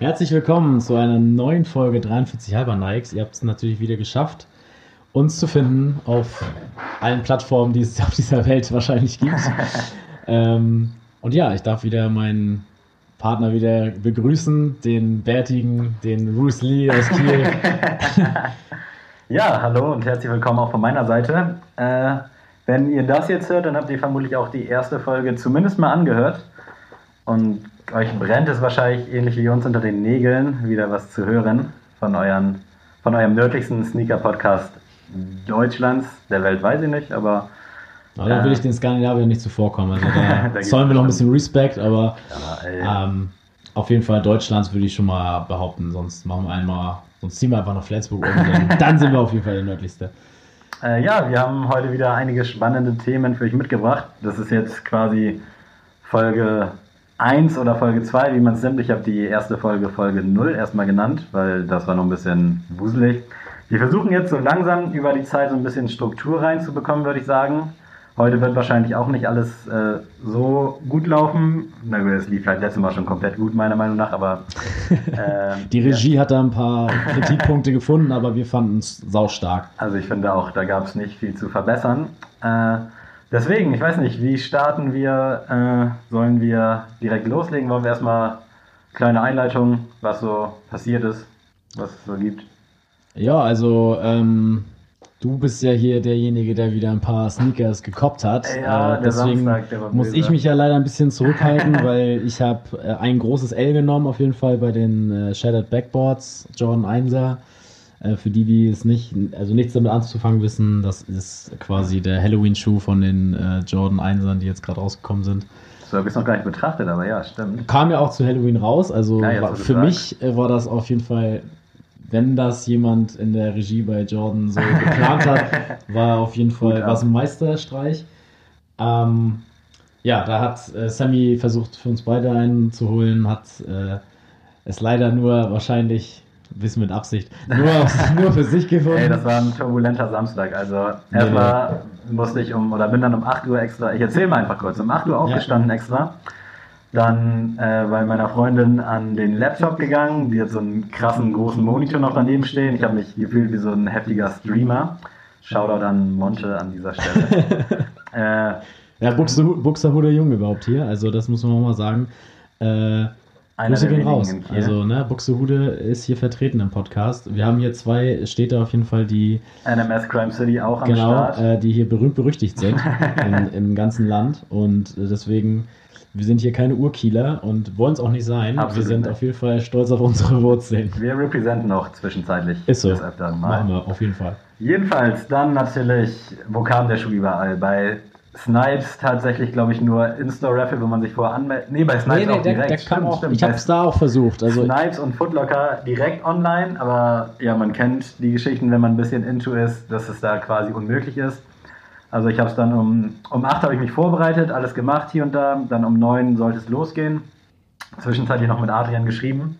Herzlich willkommen zu einer neuen Folge 43 halber Nikes. Ihr habt es natürlich wieder geschafft, uns zu finden auf allen Plattformen, die es auf dieser Welt wahrscheinlich gibt. ähm, und ja, ich darf wieder meinen Partner wieder begrüßen, den Bärtigen, den Bruce Lee aus Kiel. ja, hallo und herzlich willkommen auch von meiner Seite. Äh, wenn ihr das jetzt hört, dann habt ihr vermutlich auch die erste Folge zumindest mal angehört. Und euch brennt es wahrscheinlich ähnlich wie uns unter den Nägeln, wieder was zu hören von, euren, von eurem nördlichsten Sneaker-Podcast Deutschlands. Der Welt weiß ich nicht, aber. Aber da will ich den Skandinaviern nicht zuvorkommen. Also da, da zollen wir noch ein bisschen Respekt, aber ja, ähm, auf jeden Fall Deutschlands würde ich schon mal behaupten. Sonst machen wir einmal, sonst ziehen wir einfach nach Flensburg um. Dann, dann sind wir auf jeden Fall der nördlichste. Äh, ja, wir haben heute wieder einige spannende Themen für euch mitgebracht. Das ist jetzt quasi Folge 1 oder Folge 2, wie man es nimmt. Ich habe die erste Folge Folge 0 erstmal genannt, weil das war noch ein bisschen wuselig. Wir versuchen jetzt so langsam über die Zeit so ein bisschen Struktur reinzubekommen, würde ich sagen. Heute wird wahrscheinlich auch nicht alles äh, so gut laufen. Na gut, es lief halt letztes Mal schon komplett gut, meiner Meinung nach, aber. Äh, die Regie ja. hat da ein paar Kritikpunkte gefunden, aber wir fanden es saustark. Also ich finde auch, da gab es nicht viel zu verbessern. Äh, Deswegen, ich weiß nicht, wie starten wir? Äh, sollen wir direkt loslegen? Wollen wir erstmal kleine Einleitung, was so passiert ist, was es so gibt? Ja, also ähm, du bist ja hier derjenige, der wieder ein paar Sneakers gekoppt hat. Ja, äh, deswegen Samstag, muss ich mich ja leider ein bisschen zurückhalten, weil ich habe äh, ein großes L genommen auf jeden Fall bei den äh, Shattered Backboards, Jordan 1er. Äh, für die, die es nicht, also nichts damit anzufangen wissen, das ist quasi der Halloween-Schuh von den äh, Jordan 1ern, die jetzt gerade rausgekommen sind. So habe ich es noch gar nicht betrachtet, aber ja, stimmt. Kam ja auch zu Halloween raus, also ja, war, für mich äh, war das auf jeden Fall, wenn das jemand in der Regie bei Jordan so geplant hat, war auf jeden Fall was ein Meisterstreich. Ähm, ja, da hat äh, Sammy versucht, für uns beide einen zu holen, hat äh, es leider nur wahrscheinlich bisschen mit Absicht, nur, nur für sich gefunden. Ey, das war ein turbulenter Samstag. Also erstmal nee. musste ich um, oder bin dann um 8 Uhr extra, ich erzähle mal einfach kurz, um 8 Uhr aufgestanden ja. extra. Dann äh, bei meiner Freundin an den Laptop gegangen, die hat so einen krassen großen Monitor noch daneben stehen. Ich habe mich gefühlt wie so ein heftiger Streamer. Shoutout an Monte an dieser Stelle. äh, ja, Buxerhuder Junge überhaupt hier, also das muss man auch mal sagen. Äh, einer Grüße gehen raus. Also, ne, Buxtehude ist hier vertreten im Podcast. Wir haben hier zwei Städte auf jeden Fall, die. NMS Crime City auch am genau, Start. Genau, äh, die hier berühmt berüchtigt sind in, im ganzen Land. Und äh, deswegen, wir sind hier keine Urkieler und wollen es auch nicht sein. Absolut wir sind nicht. auf jeden Fall stolz auf unsere Wurzeln. Wir repräsentieren auch zwischenzeitlich. Ist so. Machen wir auf jeden Fall. Jedenfalls, dann natürlich, wo kam der Schuh überall? Bei Snipes tatsächlich, glaube ich, nur In-Store-Raffle, wo man sich vorher anmeldet. Nee, bei Snipes nee, nee, auch der, direkt. Der stimmt, auch, stimmt. Ich habe es da auch versucht. Also Snipes und Footlocker direkt online, aber ja, man kennt die Geschichten, wenn man ein bisschen into ist, dass es da quasi unmöglich ist. Also ich habe es dann um, um 8 habe ich mich vorbereitet, alles gemacht hier und da. Dann um 9 sollte es losgehen. Zwischenzeitlich noch mit Adrian geschrieben.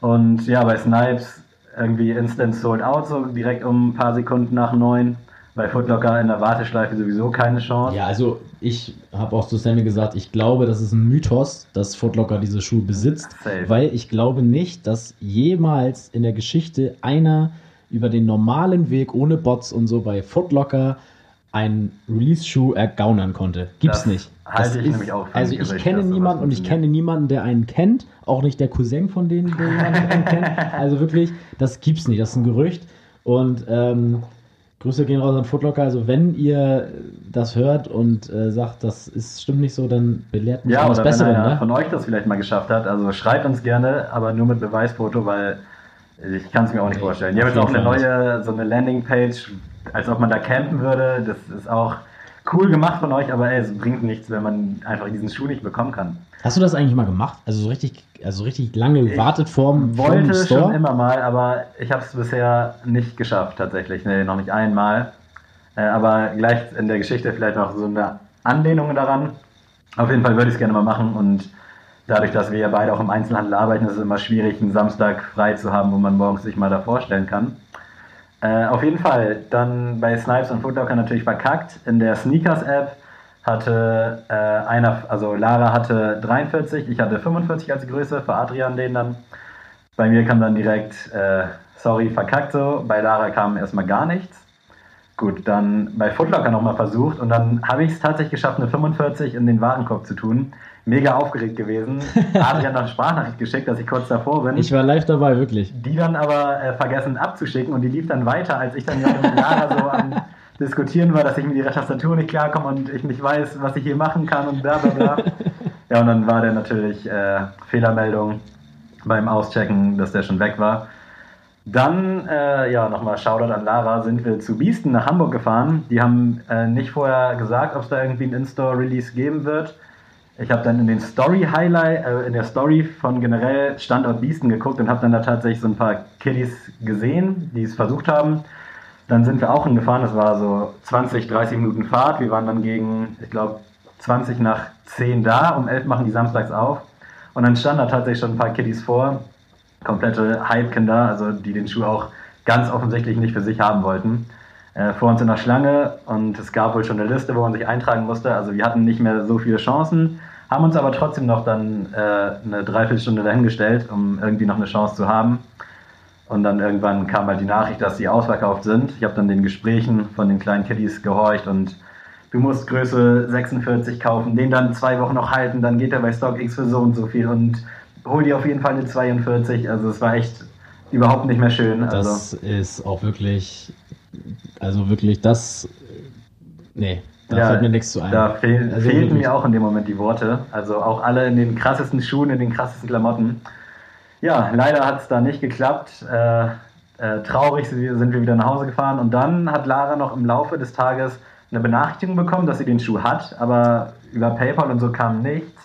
Und ja, bei Snipes irgendwie instant sold out, so direkt um ein paar Sekunden nach 9 bei Footlocker in der Warteschleife sowieso keine Chance. Ja, also ich habe auch zu Sammy gesagt, ich glaube, das ist ein Mythos, dass Footlocker diese Schuhe besitzt, Safe. weil ich glaube nicht, dass jemals in der Geschichte einer über den normalen Weg ohne Bots und so bei Footlocker einen Release-Schuh ergaunern konnte. Gibt's das nicht. Halte ich ist, nämlich auch für Also ich kenne niemanden und ich kenne niemanden, der einen kennt, auch nicht der Cousin von denen, der jemanden kennt. Also wirklich, das gibt's nicht. Das ist ein Gerücht. Und ähm, Grüße gehen raus an Footlocker. Also wenn ihr das hört und äh, sagt, das ist, stimmt nicht so, dann belehrt mich ja, das Bessere. Wenn einer ne? von euch das vielleicht mal geschafft hat, also schreibt uns gerne, aber nur mit Beweisfoto, weil ich kann es mir auch nicht vorstellen. Ihr habt jetzt auch eine neue, so eine Landingpage, als ob man da campen würde. Das ist auch cool gemacht von euch, aber ey, es bringt nichts, wenn man einfach diesen Schuh nicht bekommen kann. Hast du das eigentlich mal gemacht? Also so richtig, also richtig lange gewartet vorm Wollte Store? schon immer mal, aber ich habe es bisher nicht geschafft tatsächlich. Nee, noch nicht einmal. Äh, aber gleich in der Geschichte vielleicht noch so eine Anlehnung daran. Auf jeden Fall würde ich es gerne mal machen und dadurch, dass wir ja beide auch im Einzelhandel arbeiten, ist es immer schwierig, einen Samstag frei zu haben, wo man morgens sich mal da vorstellen kann. Äh, auf jeden Fall, dann bei Snipes und Footlocker natürlich verkackt. In der Sneakers-App hatte äh, einer, also Lara hatte 43, ich hatte 45 als Größe, für Adrian den dann. Bei mir kam dann direkt, äh, sorry, verkackt so. Bei Lara kam erstmal gar nichts. Gut, dann bei Footlocker nochmal versucht und dann habe ich es tatsächlich geschafft, eine 45 in den Warenkorb zu tun. Mega aufgeregt gewesen. Adrian dann Sprachnachricht geschickt, dass ich kurz davor bin. Ich war live dabei, wirklich. Die dann aber äh, vergessen abzuschicken und die lief dann weiter, als ich dann gerade mit Lara so am Diskutieren war, dass ich mit ihrer Tastatur nicht klarkomme und ich nicht weiß, was ich hier machen kann und bla bla bla. ja, und dann war der natürlich äh, Fehlermeldung beim Auschecken, dass der schon weg war. Dann, äh, ja, nochmal Shoutout an Lara, sind wir zu Biesten nach Hamburg gefahren. Die haben äh, nicht vorher gesagt, ob es da irgendwie ein In-Store-Release geben wird. Ich habe dann in den Story-Highlight, äh, in der Story von generell Standort Biesten geguckt und habe dann da tatsächlich so ein paar Kiddies gesehen, die es versucht haben. Dann sind wir auch hingefahren, das war so 20, 30 Minuten Fahrt. Wir waren dann gegen, ich glaube, 20 nach 10 da. Um 11 machen die samstags auf. Und dann standen da tatsächlich schon ein paar Kiddies vor komplette Hype-Kinder, also die den Schuh auch ganz offensichtlich nicht für sich haben wollten. Äh, vor uns in der Schlange und es gab wohl schon eine Liste, wo man sich eintragen musste. Also wir hatten nicht mehr so viele Chancen, haben uns aber trotzdem noch dann äh, eine Dreiviertelstunde dahingestellt, um irgendwie noch eine Chance zu haben. Und dann irgendwann kam halt die Nachricht, dass sie ausverkauft sind. Ich habe dann den Gesprächen von den kleinen Kiddies gehorcht und du musst Größe 46 kaufen, den dann zwei Wochen noch halten, dann geht er bei StockX für so und so viel und hol dir auf jeden Fall eine 42. Also es war echt überhaupt nicht mehr schön. Also. Das ist auch wirklich, also wirklich das, nee, da ja, fällt mir nichts zu ein. Da fehl, also fehlten mir auch in dem Moment die Worte. Also auch alle in den krassesten Schuhen, in den krassesten Klamotten. Ja, leider hat es da nicht geklappt. Äh, äh, traurig sind wir wieder nach Hause gefahren und dann hat Lara noch im Laufe des Tages eine Benachrichtigung bekommen, dass sie den Schuh hat, aber über PayPal und so kam nichts.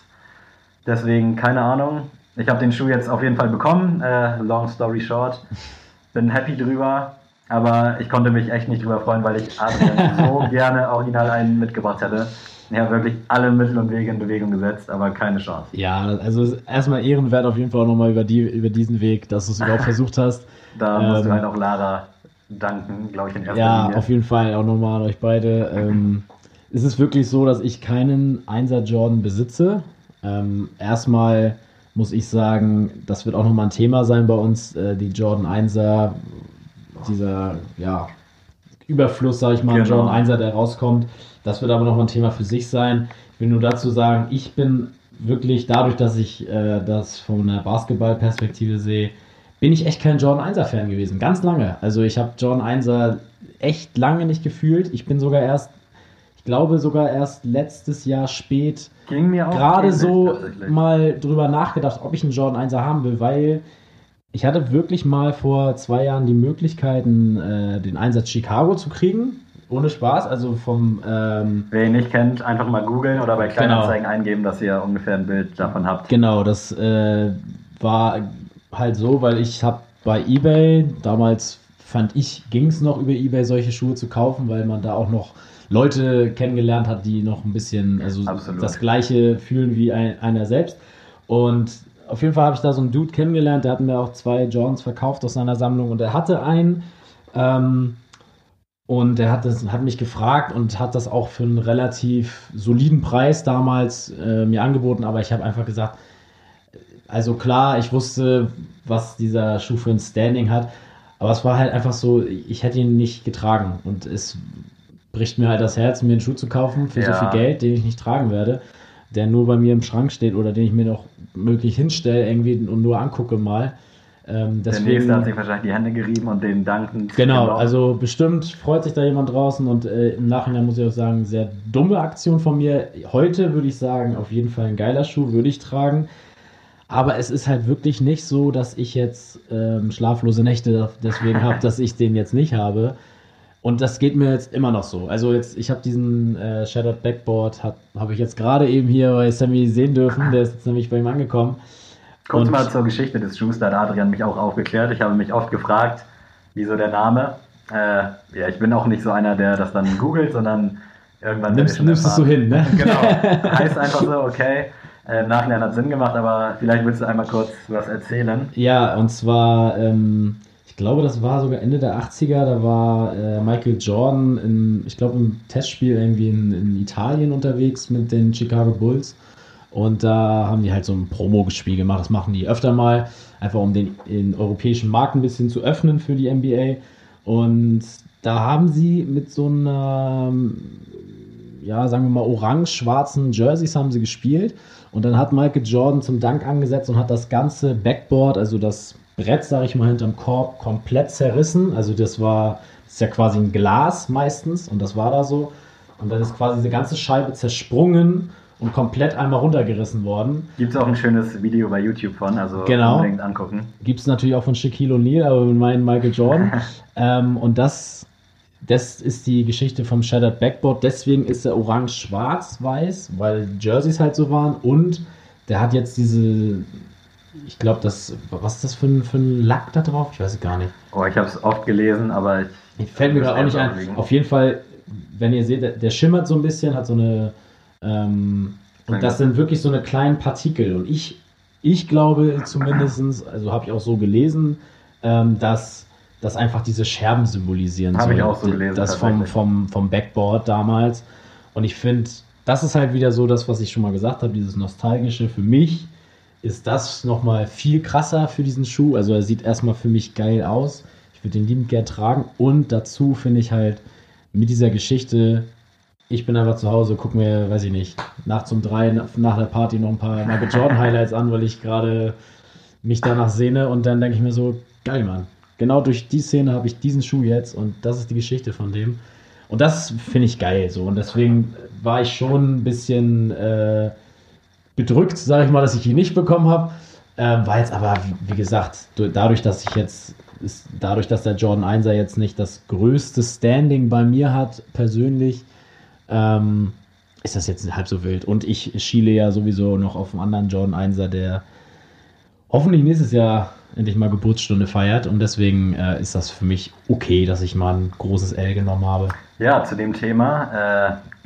Deswegen keine Ahnung. Ich habe den Schuh jetzt auf jeden Fall bekommen. Äh, long story short. Bin happy drüber. Aber ich konnte mich echt nicht drüber freuen, weil ich Adrian so gerne original einen mitgebracht hätte. Habe wirklich alle Mittel und Wege in Bewegung gesetzt, aber keine Chance. Ja, also erstmal ehrenwert auf jeden Fall nochmal über, die, über diesen Weg, dass du es überhaupt versucht hast. Da ähm, musst du ähm, halt auch Lara danken, glaube ich, in erster ja, Linie. Ja, auf jeden Fall auch nochmal an euch beide. Ähm, es ist wirklich so, dass ich keinen 1er Jordan besitze. Ähm, erstmal muss ich sagen, das wird auch nochmal ein Thema sein bei uns, äh, die Jordan 1er, dieser ja, Überfluss, sage ich mal, genau. Jordan 1er, der rauskommt. Das wird aber nochmal ein Thema für sich sein. Ich will nur dazu sagen, ich bin wirklich dadurch, dass ich äh, das von einer Basketballperspektive sehe, bin ich echt kein Jordan 1er Fan gewesen. Ganz lange. Also ich habe Jordan 1er echt lange nicht gefühlt. Ich bin sogar erst, ich glaube sogar erst letztes Jahr spät gerade so mal drüber nachgedacht, ob ich einen Jordan 1er haben will, weil ich hatte wirklich mal vor zwei Jahren die Möglichkeiten, äh, den Einsatz Chicago zu kriegen. Ohne Spaß, also vom. Ähm, Wer ihn nicht kennt, einfach mal googeln oder bei Kleinanzeigen genau. eingeben, dass ihr ungefähr ein Bild davon habt. Genau, das äh, war halt so, weil ich habe bei eBay, damals fand ich, ging es noch über eBay solche Schuhe zu kaufen, weil man da auch noch Leute kennengelernt hat, die noch ein bisschen also Absolut. das gleiche fühlen wie ein, einer selbst. Und auf jeden Fall habe ich da so einen Dude kennengelernt, der hat mir auch zwei Jordans verkauft aus seiner Sammlung und er hatte einen. Ähm, und er hat, das, hat mich gefragt und hat das auch für einen relativ soliden Preis damals äh, mir angeboten, aber ich habe einfach gesagt, also klar, ich wusste, was dieser Schuh für ein Standing hat, aber es war halt einfach so, ich hätte ihn nicht getragen und es bricht mir halt das Herz, mir einen Schuh zu kaufen für ja. so viel Geld, den ich nicht tragen werde, der nur bei mir im Schrank steht oder den ich mir noch möglich hinstelle irgendwie und nur angucke mal. Ähm, deswegen, der nächste hat sich wahrscheinlich die Hände gerieben und den danken. Genau, also bestimmt freut sich da jemand draußen und äh, im Nachhinein muss ich auch sagen, sehr dumme Aktion von mir. Heute würde ich sagen, auf jeden Fall ein geiler Schuh, würde ich tragen. Aber es ist halt wirklich nicht so, dass ich jetzt ähm, schlaflose Nächte deswegen habe, dass ich den jetzt nicht habe. Und das geht mir jetzt immer noch so. Also jetzt, ich habe diesen äh, Shattered Backboard, habe ich jetzt gerade eben hier bei Sammy sehen dürfen. Der ist jetzt nämlich bei ihm angekommen. Kurz mal zur Geschichte des Schuhs, da hat Adrian mich auch aufgeklärt. Ich habe mich oft gefragt, wieso der Name. Äh, ja, ich bin auch nicht so einer, der das dann googelt, sondern irgendwann. Nimmst, nimmst es so hin, ne? Genau. Heißt einfach so, okay. Äh, Im Nachhinein hat Sinn gemacht, aber vielleicht willst du einmal kurz was erzählen. Ja, und zwar ähm, glaube, das war sogar Ende der 80er, da war äh, Michael Jordan, in, ich glaube, im Testspiel irgendwie in, in, Italien unterwegs mit den Chicago Bulls. Und da haben die halt so ein Promo-Spiel gemacht. Das machen die öfter mal, einfach um den, den europäischen Markt ein bisschen zu öffnen für die NBA. Und da haben sie mit so einer, ja, sagen wir mal, orange-schwarzen Jerseys haben sie gespielt. Und dann hat Michael Jordan zum Dank angesetzt und hat das ganze Backboard, also das Brett, sage ich mal, hinterm Korb komplett zerrissen. Also das war, das ist ja quasi ein Glas meistens und das war da so. Und dann ist quasi diese ganze Scheibe zersprungen und komplett einmal runtergerissen worden. Gibt es auch ein schönes Video bei YouTube von, also genau. unbedingt angucken. Gibt es natürlich auch von Shaquille O'Neal, aber mit meinen Michael Jordan. ähm, und das, das ist die Geschichte vom Shattered Backboard. Deswegen ist er orange-schwarz-weiß, weil Jerseys halt so waren. Und der hat jetzt diese ich glaube, das, was ist das für ein, für ein Lack da drauf? Ich weiß es gar nicht. Oh, ich habe es oft gelesen, aber ich. ich fällt mir gerade auch nicht ein. Auf jeden Fall, wenn ihr seht, der, der, schimmert so ein bisschen, hat so eine. Ähm, und das sind wirklich so eine kleinen Partikel. Und ich, ich glaube zumindest, also habe ich auch so gelesen, ähm, dass das einfach diese Scherben symbolisieren. Habe ich auch so gelesen. Das vom, vom, vom Backboard damals. Und ich finde, das ist halt wieder so das, was ich schon mal gesagt habe, dieses Nostalgische für mich ist das nochmal viel krasser für diesen Schuh. Also er sieht erstmal für mich geil aus. Ich würde den liebend gern tragen. Und dazu finde ich halt mit dieser Geschichte, ich bin einfach zu Hause, gucke mir, weiß ich nicht, nachts um drei nach der Party noch ein paar Michael Jordan Highlights an, weil ich gerade mich danach sehne. Und dann denke ich mir so, geil, Mann. Genau durch die Szene habe ich diesen Schuh jetzt und das ist die Geschichte von dem. Und das finde ich geil so. Und deswegen war ich schon ein bisschen. Äh, bedrückt, sage ich mal, dass ich ihn nicht bekommen habe. Ähm, war jetzt aber, wie, wie, gesagt, dadurch, dass ich jetzt, ist, dadurch, dass der Jordan 1er jetzt nicht das größte Standing bei mir hat, persönlich, ähm, ist das jetzt halb so wild. Und ich schiele ja sowieso noch auf einen anderen Jordan 1er, der hoffentlich nächstes Jahr endlich mal Geburtsstunde feiert. Und deswegen äh, ist das für mich okay, dass ich mal ein großes L genommen habe. Ja, zu dem Thema. Äh,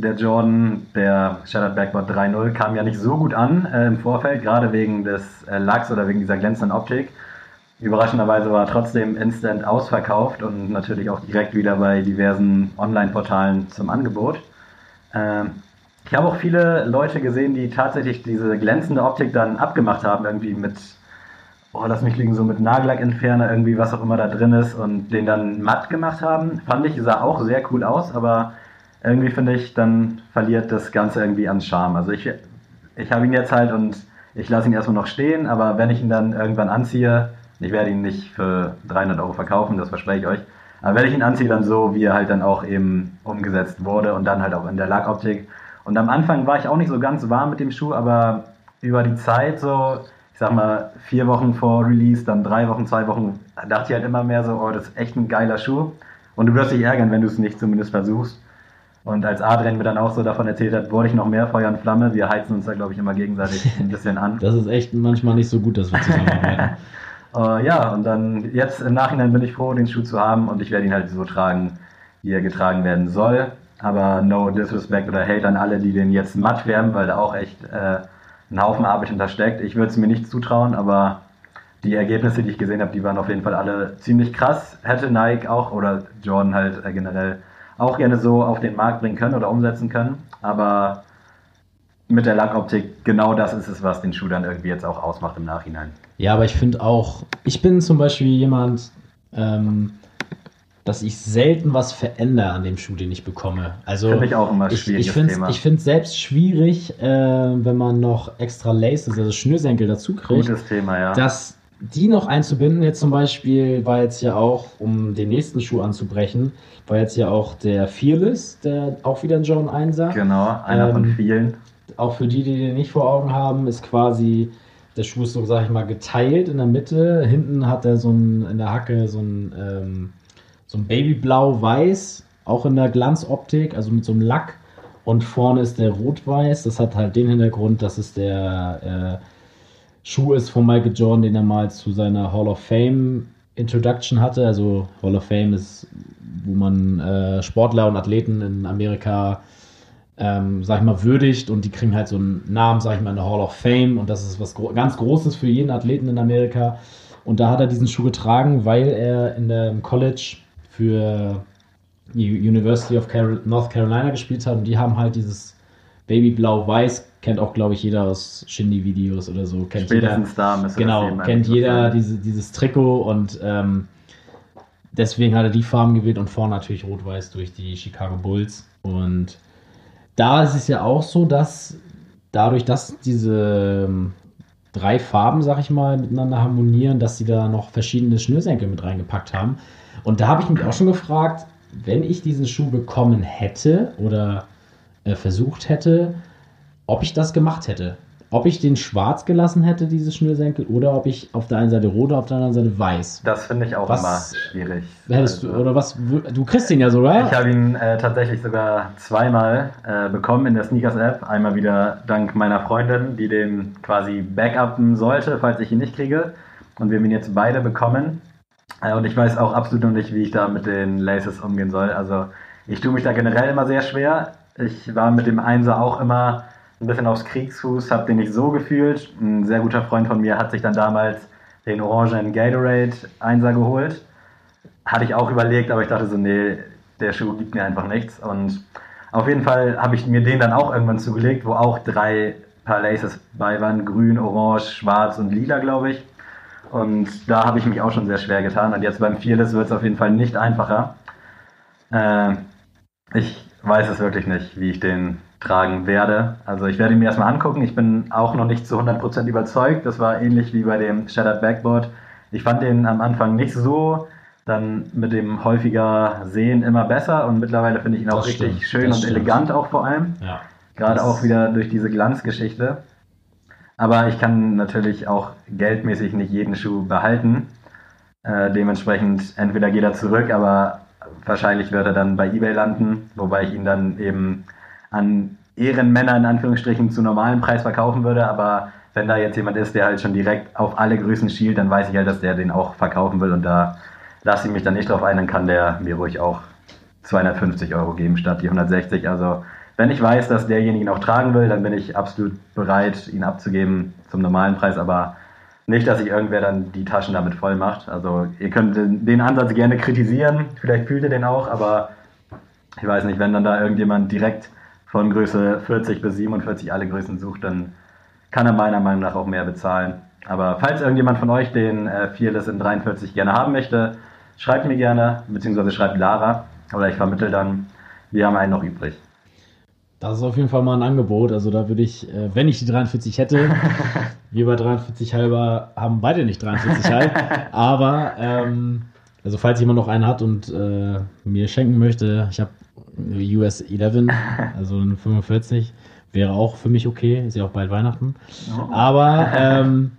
der Jordan, der Shattered Backboard 3.0, kam ja nicht so gut an äh, im Vorfeld, gerade wegen des äh, Lachs oder wegen dieser glänzenden Optik. Überraschenderweise war er trotzdem instant ausverkauft und natürlich auch direkt wieder bei diversen Online-Portalen zum Angebot. Ähm, ich habe auch viele Leute gesehen, die tatsächlich diese glänzende Optik dann abgemacht haben, irgendwie mit, oh, lass mich liegen, so mit Nagellackentferner, irgendwie was auch immer da drin ist und den dann matt gemacht haben. Fand ich, sah auch sehr cool aus, aber irgendwie finde ich, dann verliert das Ganze irgendwie an Charme. Also ich, ich habe ihn jetzt halt und ich lasse ihn erstmal noch stehen, aber wenn ich ihn dann irgendwann anziehe, ich werde ihn nicht für 300 Euro verkaufen, das verspreche ich euch, aber wenn ich ihn anziehe, dann so, wie er halt dann auch eben umgesetzt wurde und dann halt auch in der Lackoptik. Und am Anfang war ich auch nicht so ganz warm mit dem Schuh, aber über die Zeit so, ich sag mal, vier Wochen vor Release, dann drei Wochen, zwei Wochen, dachte ich halt immer mehr so, oh, das ist echt ein geiler Schuh. Und du wirst dich ärgern, wenn du es nicht zumindest versuchst. Und als Adrian mir dann auch so davon erzählt hat, wurde ich noch mehr Feuer und Flamme. Wir heizen uns da, glaube ich, immer gegenseitig ein bisschen an. Das ist echt manchmal nicht so gut, dass wir zusammenarbeiten. uh, ja, und dann jetzt im Nachhinein bin ich froh, den Schuh zu haben und ich werde ihn halt so tragen, wie er getragen werden soll. Aber no disrespect oder hate an alle, die den jetzt matt färben, weil da auch echt äh, ein Haufen Arbeit hintersteckt. Ich würde es mir nicht zutrauen, aber die Ergebnisse, die ich gesehen habe, die waren auf jeden Fall alle ziemlich krass. Hätte Nike auch oder Jordan halt äh, generell auch gerne so auf den Markt bringen können oder umsetzen können. Aber mit der Lackoptik, genau das ist es, was den Schuh dann irgendwie jetzt auch ausmacht im Nachhinein. Ja, aber ich finde auch, ich bin zum Beispiel jemand, ähm, dass ich selten was verändere an dem Schuh, den ich bekomme. Also finde ich auch immer schwierig. Ich, ich finde es selbst schwierig, äh, wenn man noch extra Laces, also Schnürsenkel dazu kriegt. Gutes Thema, ja. Dass die noch einzubinden, jetzt zum Beispiel war jetzt ja auch, um den nächsten Schuh anzubrechen, war jetzt ja auch der Fearless, der auch wieder ein John 1er. Genau, einer ähm, von vielen. Auch für die, die den nicht vor Augen haben, ist quasi, der Schuh ist so, sag ich mal, geteilt in der Mitte. Hinten hat er so ein, in der Hacke so ein, ähm, so ein Babyblau-Weiß, auch in der Glanzoptik, also mit so einem Lack. Und vorne ist der Rot-Weiß. Das hat halt den Hintergrund, dass es der äh, Schuh ist von Michael Jordan, den er mal zu seiner Hall of Fame Introduction hatte. Also Hall of Fame ist, wo man äh, Sportler und Athleten in Amerika, ähm, sag ich mal, würdigt und die kriegen halt so einen Namen, sag ich mal, in der Hall of Fame und das ist was gro ganz Großes für jeden Athleten in Amerika. Und da hat er diesen Schuh getragen, weil er in der College für die University of North Carolina gespielt hat und die haben halt dieses Baby Blau-Weiß kennt auch, glaube ich, jeder aus Shindy-Videos oder so. Kennt Spätestens jeder, da müsste Genau, kennt jeder diese, dieses Trikot und ähm, deswegen hat er die Farben gewählt und vorne natürlich Rot-Weiß durch die Chicago Bulls. Und da ist es ja auch so, dass dadurch, dass diese ähm, drei Farben, sag ich mal, miteinander harmonieren, dass sie da noch verschiedene Schnürsenkel mit reingepackt haben. Und da habe ich mich auch schon gefragt, wenn ich diesen Schuh bekommen hätte oder äh, versucht hätte, ob ich das gemacht hätte. Ob ich den schwarz gelassen hätte, diese Schnürsenkel, oder ob ich auf der einen Seite rot, auf der anderen Seite weiß. Das finde ich auch was immer schwierig. Hättest also, du, oder was, du kriegst ihn ja sogar. Ich habe ihn äh, tatsächlich sogar zweimal äh, bekommen in der Sneakers-App. Einmal wieder dank meiner Freundin, die den quasi backuppen sollte, falls ich ihn nicht kriege. Und wir haben ihn jetzt beide bekommen. Äh, und ich weiß auch absolut noch nicht, wie ich da mit den Laces umgehen soll. Also ich tue mich da generell immer sehr schwer. Ich war mit dem Einser auch immer ein bisschen aufs Kriegsfuß, habe den nicht so gefühlt. Ein sehr guter Freund von mir hat sich dann damals den Orangen Gatorade Einser geholt. Hatte ich auch überlegt, aber ich dachte so, nee, der Schuh gibt mir einfach nichts. Und auf jeden Fall habe ich mir den dann auch irgendwann zugelegt, wo auch drei Paar Laces bei waren. Grün, Orange, Schwarz und Lila, glaube ich. Und da habe ich mich auch schon sehr schwer getan. Und jetzt beim Fearless wird es auf jeden Fall nicht einfacher. Äh, ich weiß es wirklich nicht, wie ich den tragen werde. Also ich werde ihn mir erstmal angucken. Ich bin auch noch nicht zu 100% überzeugt. Das war ähnlich wie bei dem Shattered Backboard. Ich fand den am Anfang nicht so, dann mit dem häufiger Sehen immer besser und mittlerweile finde ich ihn auch das richtig stimmt, schön und stimmt. elegant auch vor allem. Ja, Gerade auch wieder durch diese Glanzgeschichte. Aber ich kann natürlich auch geldmäßig nicht jeden Schuh behalten. Äh, dementsprechend entweder geht er zurück, aber Wahrscheinlich wird er dann bei eBay landen, wobei ich ihn dann eben an Ehrenmänner in Anführungsstrichen zu normalen Preis verkaufen würde. Aber wenn da jetzt jemand ist, der halt schon direkt auf alle Größen schielt, dann weiß ich halt, dass der den auch verkaufen will und da lasse ich mich dann nicht drauf ein, dann kann der mir ruhig auch 250 Euro geben statt die 160. Also wenn ich weiß, dass derjenige ihn auch tragen will, dann bin ich absolut bereit, ihn abzugeben zum normalen Preis. Aber nicht, dass sich irgendwer dann die Taschen damit voll macht. Also ihr könnt den Ansatz gerne kritisieren, vielleicht fühlt ihr den auch, aber ich weiß nicht, wenn dann da irgendjemand direkt von Größe 40 bis 47 alle Größen sucht, dann kann er meiner Meinung nach auch mehr bezahlen. Aber falls irgendjemand von euch den äh, Fearless in 43 gerne haben möchte, schreibt mir gerne, beziehungsweise schreibt Lara oder ich vermittel dann. Wir haben einen noch übrig. Das ist auf jeden Fall mal ein Angebot. Also da würde ich, äh, wenn ich die 43 hätte, wir bei 43 halber haben beide nicht 43 halb. aber ähm, also falls jemand noch einen hat und äh, mir schenken möchte, ich habe US 11, also eine 45, wäre auch für mich okay. Ist ja auch bald Weihnachten. Oh. Aber ähm,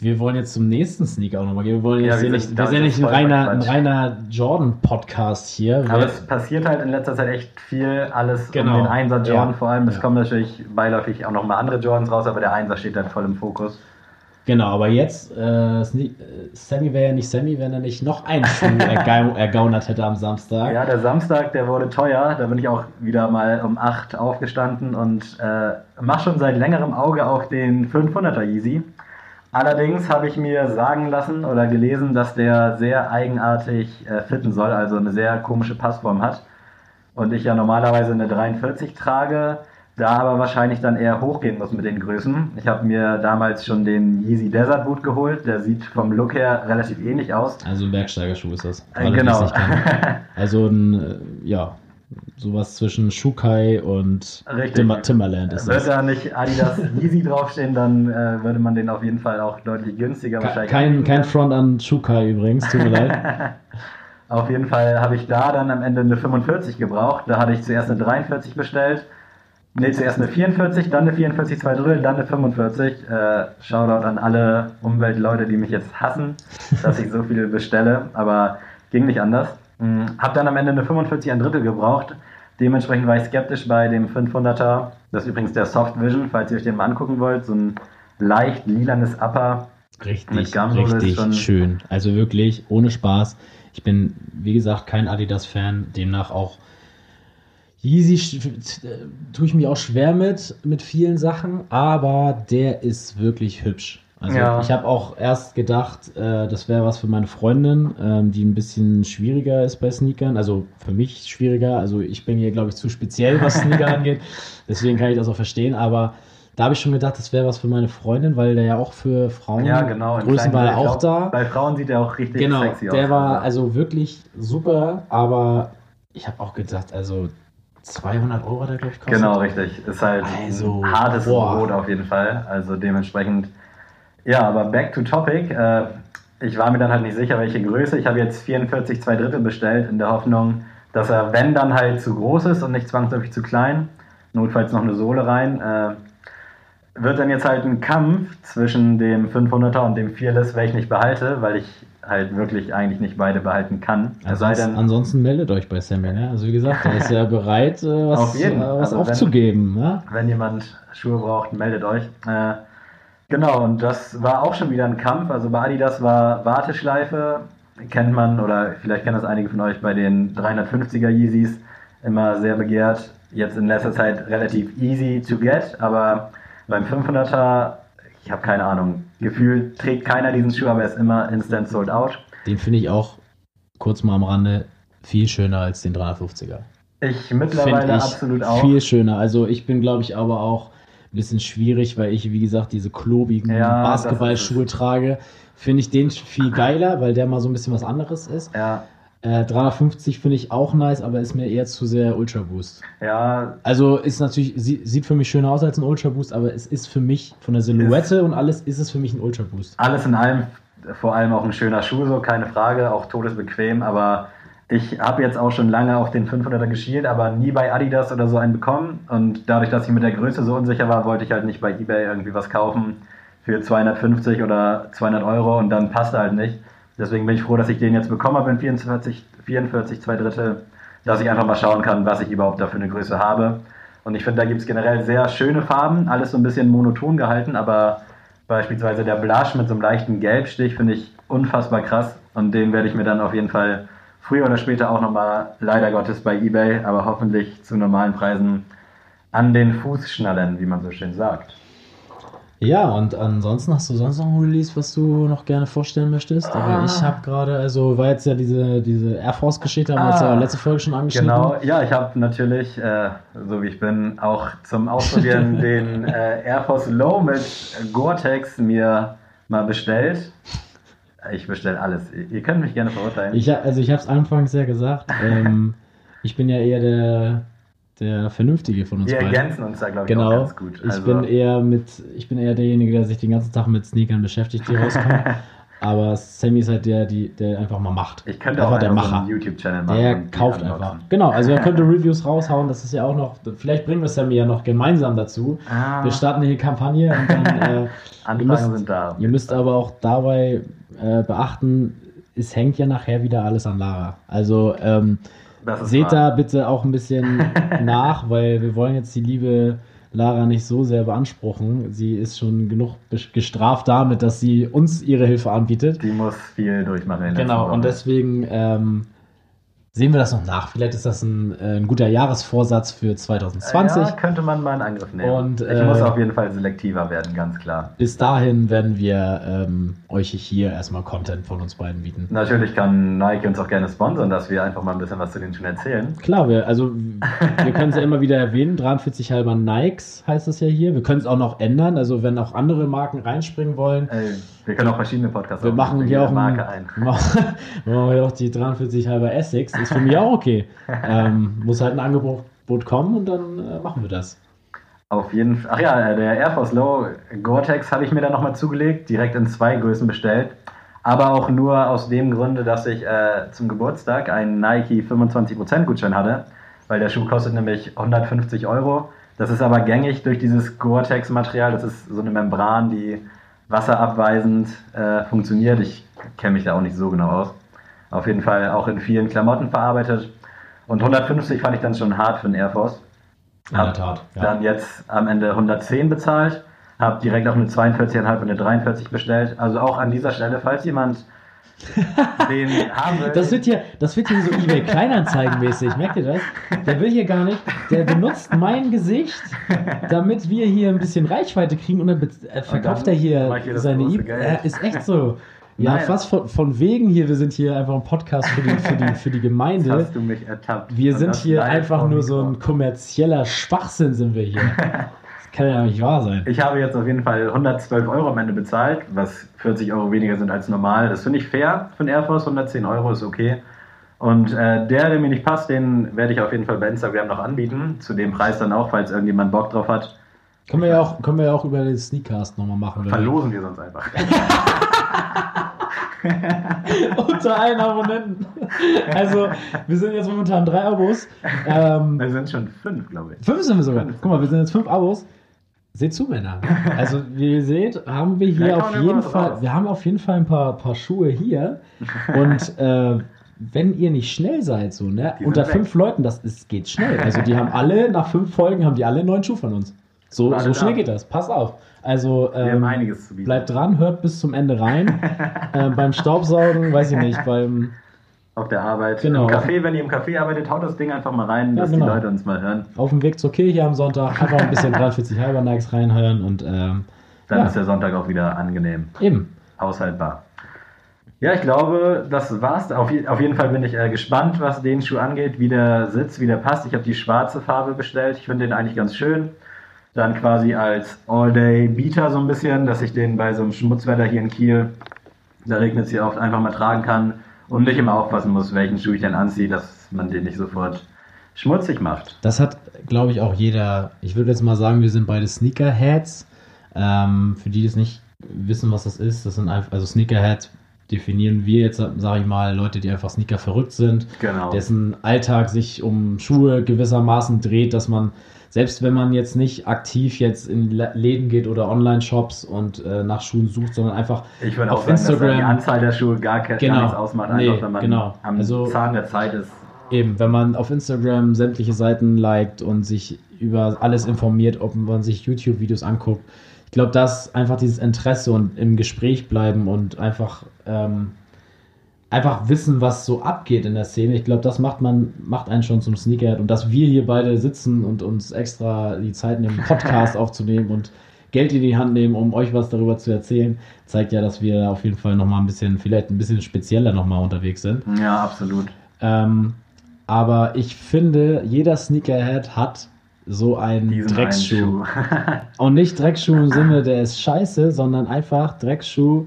wir wollen jetzt zum nächsten Sneaker auch nochmal gehen. Wir wollen jetzt ja, wir sind, nicht, wir sind nicht ein reiner, ein reiner Jordan-Podcast hier. Aber es passiert halt in letzter Zeit echt viel, alles genau. um den Einser Jordan ja. vor allem. Es ja. kommen natürlich beiläufig auch nochmal andere Jordans raus, aber der Einser steht halt voll im Fokus. Genau, aber jetzt, äh, Sammy wäre ja nicht Sammy, wenn er nicht noch einen Schuh ergaunert hätte am Samstag. Ja, der Samstag, der wurde teuer. Da bin ich auch wieder mal um 8 aufgestanden und äh, mache schon seit längerem Auge auf den 500er Yeezy. Allerdings habe ich mir sagen lassen oder gelesen, dass der sehr eigenartig äh, fitten soll, also eine sehr komische Passform hat. Und ich ja normalerweise eine 43 trage, da aber wahrscheinlich dann eher hochgehen muss mit den Größen. Ich habe mir damals schon den Yeezy Desert Boot geholt, der sieht vom Look her relativ ähnlich aus. Also ein Bergsteigerschuh ist das. Äh, genau. Also ein, äh, ja, sowas zwischen Shukai und Timber, Timberland ist das. Würde da nicht Adidas Yeezy draufstehen, dann äh, würde man den auf jeden Fall auch deutlich günstiger wahrscheinlich. Kein, kein Front an Shukai übrigens, tut mir leid. auf jeden Fall habe ich da dann am Ende eine 45 gebraucht. Da hatte ich zuerst eine 43 bestellt. Ne, zuerst eine 44, dann eine 44 2 Drittel, dann eine 45. Äh, Shoutout an alle Umweltleute, die mich jetzt hassen, dass ich so viel bestelle, aber ging nicht anders. Mhm. Hab dann am Ende eine 45 ein Drittel gebraucht. Dementsprechend war ich skeptisch bei dem 500er. Das ist übrigens der Soft Vision, falls ihr euch den mal angucken wollt. So ein leicht lilanes Upper. Richtig, richtig schön. Also wirklich, ohne Spaß. Ich bin, wie gesagt, kein Adidas-Fan, demnach auch Yeezy tue ich mich auch schwer mit, mit vielen Sachen, aber der ist wirklich hübsch. Also ja. ich habe auch erst gedacht, äh, das wäre was für meine Freundin, ähm, die ein bisschen schwieriger ist bei Sneakern. Also für mich schwieriger. Also ich bin hier, glaube ich, zu speziell, was Sneaker angeht. Deswegen kann ich das auch verstehen. Aber da habe ich schon gedacht, das wäre was für meine Freundin, weil der ja auch für Frauen ja, genau, Größen war auch da. Bei Frauen sieht er auch richtig genau, sexy aus. Der war also wirklich super, aber ich habe auch gedacht, also 200 Euro der, glaube ich, kostet. Genau, richtig. Ist halt also, ein hartes boah. Brot auf jeden Fall. Also dementsprechend ja, aber back to topic. Äh, ich war mir dann halt nicht sicher, welche Größe. Ich habe jetzt 44 2 Drittel bestellt, in der Hoffnung, dass er, wenn dann halt zu groß ist und nicht zwangsläufig zu klein, notfalls noch eine Sohle rein, äh, wird dann jetzt halt ein Kampf zwischen dem 500er und dem Fearless, welchen ich behalte, weil ich halt wirklich eigentlich nicht beide behalten kann. Ansonsten, denn, ansonsten meldet euch bei Sammy. Ne? Also wie gesagt, er ist ja bereit, äh, was, auf was also aufzugeben. Wenn, ne? wenn jemand Schuhe braucht, meldet euch. Äh, Genau, und das war auch schon wieder ein Kampf. Also bei Adidas war Warteschleife, kennt man oder vielleicht kennen das einige von euch bei den 350er Yeezys, immer sehr begehrt. Jetzt in letzter Zeit relativ easy to get, aber beim 500er, ich habe keine Ahnung, gefühlt trägt keiner diesen Schuh, aber er ist immer instant sold out. Den finde ich auch, kurz mal am Rande, viel schöner als den 350er. Ich mittlerweile ich absolut auch. Viel schöner. Also ich bin, glaube ich, aber auch ein bisschen schwierig, weil ich, wie gesagt, diese klobigen ja, Basketballschuhe trage. Finde ich den viel geiler, weil der mal so ein bisschen was anderes ist. Ja. Äh, 350 finde ich auch nice, aber ist mir eher zu sehr Ultra Boost. Ja. Also ist natürlich, sie, sieht für mich schöner aus als ein Ultra Boost, aber es ist für mich von der Silhouette und alles ist es für mich ein Ultra Boost. Alles in allem, vor allem auch ein schöner Schuh, so keine Frage, auch todesbequem, aber ich habe jetzt auch schon lange auf den 500er geschielt, aber nie bei Adidas oder so einen bekommen. Und dadurch, dass ich mit der Größe so unsicher war, wollte ich halt nicht bei eBay irgendwie was kaufen für 250 oder 200 Euro und dann passt halt nicht. Deswegen bin ich froh, dass ich den jetzt bekommen habe in 44, 44 zwei Drittel, dass ich einfach mal schauen kann, was ich überhaupt da für eine Größe habe. Und ich finde, da gibt es generell sehr schöne Farben, alles so ein bisschen monoton gehalten, aber beispielsweise der Blush mit so einem leichten Gelbstich finde ich unfassbar krass und den werde ich mir dann auf jeden Fall früher oder später auch nochmal, leider Gottes, bei eBay, aber hoffentlich zu normalen Preisen an den Fuß schnallen, wie man so schön sagt. Ja, und ansonsten hast du sonst noch ein Release, was du noch gerne vorstellen möchtest? Aber ah. ich habe gerade, also war jetzt ja diese, diese Air Force-Geschichte, haben wir ah. ja letzte Folge schon angeschnitten. Genau, ja, ich habe natürlich, äh, so wie ich bin, auch zum Ausprobieren den äh, Air Force Low mit Gore-Tex mir mal bestellt. Ich bestelle alles. Ihr könnt mich gerne verurteilen. Ich, also ich habe es anfangs ja gesagt. Ähm, ich bin ja eher der, der Vernünftige von uns Wir beiden. ergänzen uns da, glaube ich, genau. auch ganz gut. Also ich bin eher mit, ich bin eher derjenige, der sich den ganzen Tag mit Sneakern beschäftigt, die rauskommen. Aber Sammy ist halt der, die, der einfach mal macht. Ich könnte auch der Macher. So einen YouTube-Channel machen. Der kauft einfach. Genau, also er könnte Reviews raushauen. Das ist ja auch noch, vielleicht bringen wir Sammy ja noch gemeinsam dazu. Ah. Wir starten hier Kampagne und dann. Äh, Anfragen müsst, sind da. Ihr müsst aber auch dabei äh, beachten, es hängt ja nachher wieder alles an Lara. Also ähm, seht wahr. da bitte auch ein bisschen nach, weil wir wollen jetzt die liebe Lara nicht so sehr beanspruchen. Sie ist schon genug gestraft damit, dass sie uns ihre Hilfe anbietet. Die muss viel durchmachen. Genau, und deswegen ähm, sehen wir das noch nach. Vielleicht ist das ein, äh, ein guter Jahresvorsatz für 2020. Ja, könnte man mal in Angriff nehmen. Und, ich äh, muss auf jeden Fall selektiver werden, ganz klar. Bis dahin werden wir ähm, euch hier erstmal Content von uns beiden bieten. Natürlich kann Nike uns auch gerne sponsern, dass wir einfach mal ein bisschen was zu denen schon erzählen. Klar, wir, also wir können es ja immer wieder erwähnen. 43 halber Nikes heißt das ja hier. Wir können es auch noch ändern. Also wenn auch andere Marken reinspringen wollen. Ey wir können auch verschiedene Podcasts Wir machen hier auch Marke ein. Machen wir auch die 43 halber Essex. Ist für mich auch okay. ähm, muss halt ein Angebot kommen und dann äh, machen wir das. Auf jeden Fall. Ach ja, der Air Force Low Gore-Tex habe ich mir dann nochmal zugelegt, direkt in zwei Größen bestellt. Aber auch nur aus dem Grunde, dass ich äh, zum Geburtstag einen Nike 25% Gutschein hatte, weil der Schuh kostet nämlich 150 Euro. Das ist aber gängig durch dieses Gore-Tex-Material. Das ist so eine Membran, die wasserabweisend äh, funktioniert. Ich kenne mich da auch nicht so genau aus. Auf jeden Fall auch in vielen Klamotten verarbeitet. Und 150 fand ich dann schon hart für den Air Force. Hab Tat, ja. dann jetzt am Ende 110 bezahlt. Habe direkt auch eine 42,5 und eine 43 bestellt. Also auch an dieser Stelle, falls jemand Den haben wir. Das wird hier, das wird hier so eBay Kleinanzeigen-mäßig. Merkt ihr das? Der will hier gar nicht. Der benutzt mein Gesicht, damit wir hier ein bisschen Reichweite kriegen und dann verkauft und dann er hier, hier seine eBay. Ist echt so. Ja, Nein. fast von, von wegen hier. Wir sind hier einfach ein Podcast für die, für die, für die Gemeinde. Hast du mich ertappt. Wir sind hier einfach nur so ein kommerzieller Schwachsinn, sind wir hier. Das kann ja nicht wahr sein. Ich habe jetzt auf jeden Fall 112 Euro am Ende bezahlt, was 40 Euro weniger sind als normal. Das finde ich fair für einen Air Force. 110 Euro ist okay. Und äh, der, der mir nicht passt, den werde ich auf jeden Fall bei Instagram noch anbieten. Zu dem Preis dann auch, falls irgendjemand Bock drauf hat. Können wir ja auch, können wir ja auch über den Sneakcast nochmal machen. Verlosen wir sonst einfach. Unter einen Abonnenten. Also, wir sind jetzt momentan drei Abos. Ähm, wir sind schon fünf, glaube ich. Fünf sind wir sogar. Guck mal, wir sind jetzt fünf Abos. Seht zu, Männer. Also, wie ihr seht, haben wir hier auf jeden Fall, raus. wir haben auf jeden Fall ein paar, paar Schuhe hier. Und äh, wenn ihr nicht schnell seid, so, ne, unter fünf Leuten, das ist, geht schnell. Also, die haben alle, nach fünf Folgen haben die alle neuen Schuh von uns. So, so schnell geht das. Pass auf. Also ähm, bleibt dran, hört bis zum Ende rein. äh, beim Staubsaugen, weiß ich nicht, beim auf der Arbeit. Genau. Im Café, wenn ihr im Café arbeitet, haut das Ding einfach mal rein, ja, dass genau. die Leute uns mal hören. Auf dem Weg zur Kirche am Sonntag einfach ein bisschen 43 halber Nikes reinhören und ähm, dann ja. ist der Sonntag auch wieder angenehm. Eben. Aushaltbar. Ja, ich glaube, das war's. Auf, auf jeden Fall bin ich äh, gespannt, was den Schuh angeht, wie der sitzt, wie der passt. Ich habe die schwarze Farbe bestellt. Ich finde den eigentlich ganz schön dann quasi als All-Day-Beater so ein bisschen, dass ich den bei so einem Schmutzwetter hier in Kiel, da regnet es hier oft, einfach mal tragen kann und nicht immer aufpassen muss, welchen Schuh ich denn anziehe, dass man den nicht sofort schmutzig macht. Das hat, glaube ich, auch jeder. Ich würde jetzt mal sagen, wir sind beide Sneakerheads. Ähm, für die, die es nicht wissen, was das ist, das sind einfach, also Sneakerheads definieren wir jetzt, sage ich mal, Leute, die einfach Sneaker verrückt sind, genau. dessen Alltag sich um Schuhe gewissermaßen dreht, dass man selbst wenn man jetzt nicht aktiv jetzt in Läden geht oder Online-Shops und äh, nach Schuhen sucht, sondern einfach ich würde auf sagen, Instagram. Die Anzahl der Schuhe gar, genau, gar nichts ausmacht, nee, einfach wenn man genau. am also, Zahn der Zeit ist. Eben, wenn man auf Instagram sämtliche Seiten liked und sich über alles informiert, ob man sich YouTube-Videos anguckt. Ich glaube, dass einfach dieses Interesse und im Gespräch bleiben und einfach ähm, einfach wissen, was so abgeht in der Szene. Ich glaube, das macht man, macht einen schon zum Sneakerhead. Und dass wir hier beide sitzen und uns extra die Zeit nehmen, Podcast aufzunehmen und Geld in die Hand nehmen, um euch was darüber zu erzählen, zeigt ja, dass wir auf jeden Fall nochmal ein bisschen, vielleicht ein bisschen spezieller nochmal unterwegs sind. Ja, absolut. Ähm, aber ich finde, jeder Sneakerhead hat so einen Diesen Drecksschuh. Einen und nicht Dreckschuh im Sinne, der ist scheiße, sondern einfach Drecksschuh,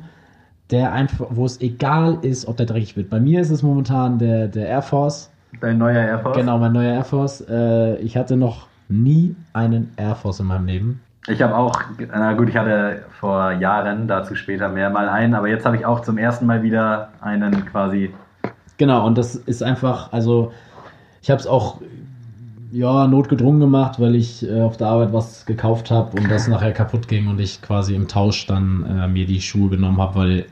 der einfach, wo es egal ist, ob der dreckig wird. Bei mir ist es momentan der, der Air Force. Dein neuer Air Force? Genau, mein neuer Air Force. Äh, ich hatte noch nie einen Air Force in meinem Leben. Ich habe auch, na gut, ich hatte vor Jahren, dazu später mehr mal einen, aber jetzt habe ich auch zum ersten Mal wieder einen quasi. Genau, und das ist einfach, also ich habe es auch ja, notgedrungen gemacht, weil ich äh, auf der Arbeit was gekauft habe und das nachher kaputt ging und ich quasi im Tausch dann äh, mir die Schuhe genommen habe, weil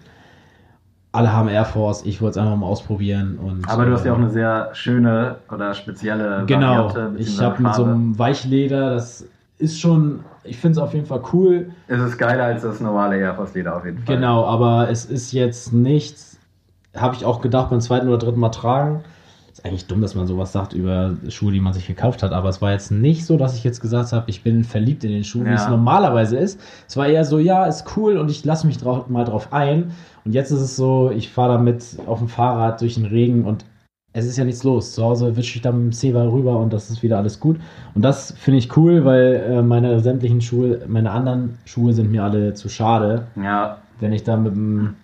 alle haben Air Force, ich wollte es einfach mal ausprobieren. Und, Aber du hast ja auch eine sehr schöne oder spezielle genau, Variante. Genau, ich habe mit so einem Weichleder, das ist schon, ich finde es auf jeden Fall cool. Es ist geiler als das normale Air Force Leder auf jeden Fall. Genau, aber es ist jetzt nichts, habe ich auch gedacht beim zweiten oder dritten Mal tragen. Ist eigentlich dumm, dass man sowas sagt über Schuhe, die man sich gekauft hat, aber es war jetzt nicht so, dass ich jetzt gesagt habe, ich bin verliebt in den Schuh, ja. wie es normalerweise ist. Es war eher so, ja, ist cool und ich lasse mich drauf, mal drauf ein. Und jetzt ist es so, ich fahre damit auf dem Fahrrad durch den Regen und es ist ja nichts los. Zu Hause wische ich dann mit dem Seva rüber und das ist wieder alles gut. Und das finde ich cool, weil äh, meine sämtlichen Schuhe, meine anderen Schuhe sind mir alle zu schade. Ja. Wenn ich da mit dem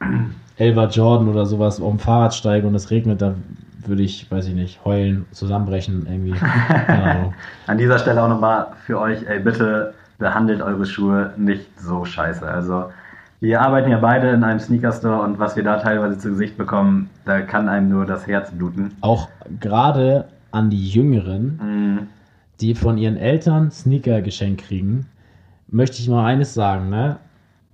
Elva Jordan oder sowas auf dem Fahrrad steige und es regnet, da würde ich, weiß ich nicht, heulen, zusammenbrechen irgendwie. genau. An dieser Stelle auch nochmal für euch, ey, bitte behandelt eure Schuhe nicht so scheiße. Also wir arbeiten ja beide in einem Sneaker-Store und was wir da teilweise zu Gesicht bekommen, da kann einem nur das Herz bluten. Auch gerade an die Jüngeren, mm. die von ihren Eltern Sneaker geschenkt kriegen, möchte ich mal eines sagen, ne?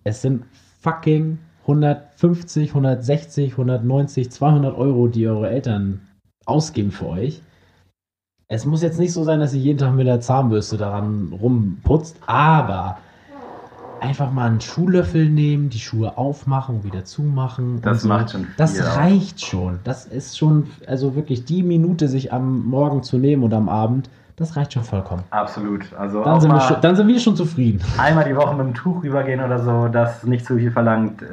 Es sind fucking 150, 160, 190, 200 Euro, die eure Eltern ausgeben für euch. Es muss jetzt nicht so sein, dass ihr jeden Tag mit der Zahnbürste daran rumputzt, aber einfach mal einen Schuhlöffel nehmen, die Schuhe aufmachen und wieder zumachen. Das so. macht schon. Das reicht auch. schon. Das ist schon, also wirklich die Minute, sich am Morgen zu nehmen und am Abend, das reicht schon vollkommen. Absolut. Also dann, sind wir schon, dann sind wir schon zufrieden. Einmal die Woche mit dem Tuch rübergehen oder so, das nicht zu viel verlangt.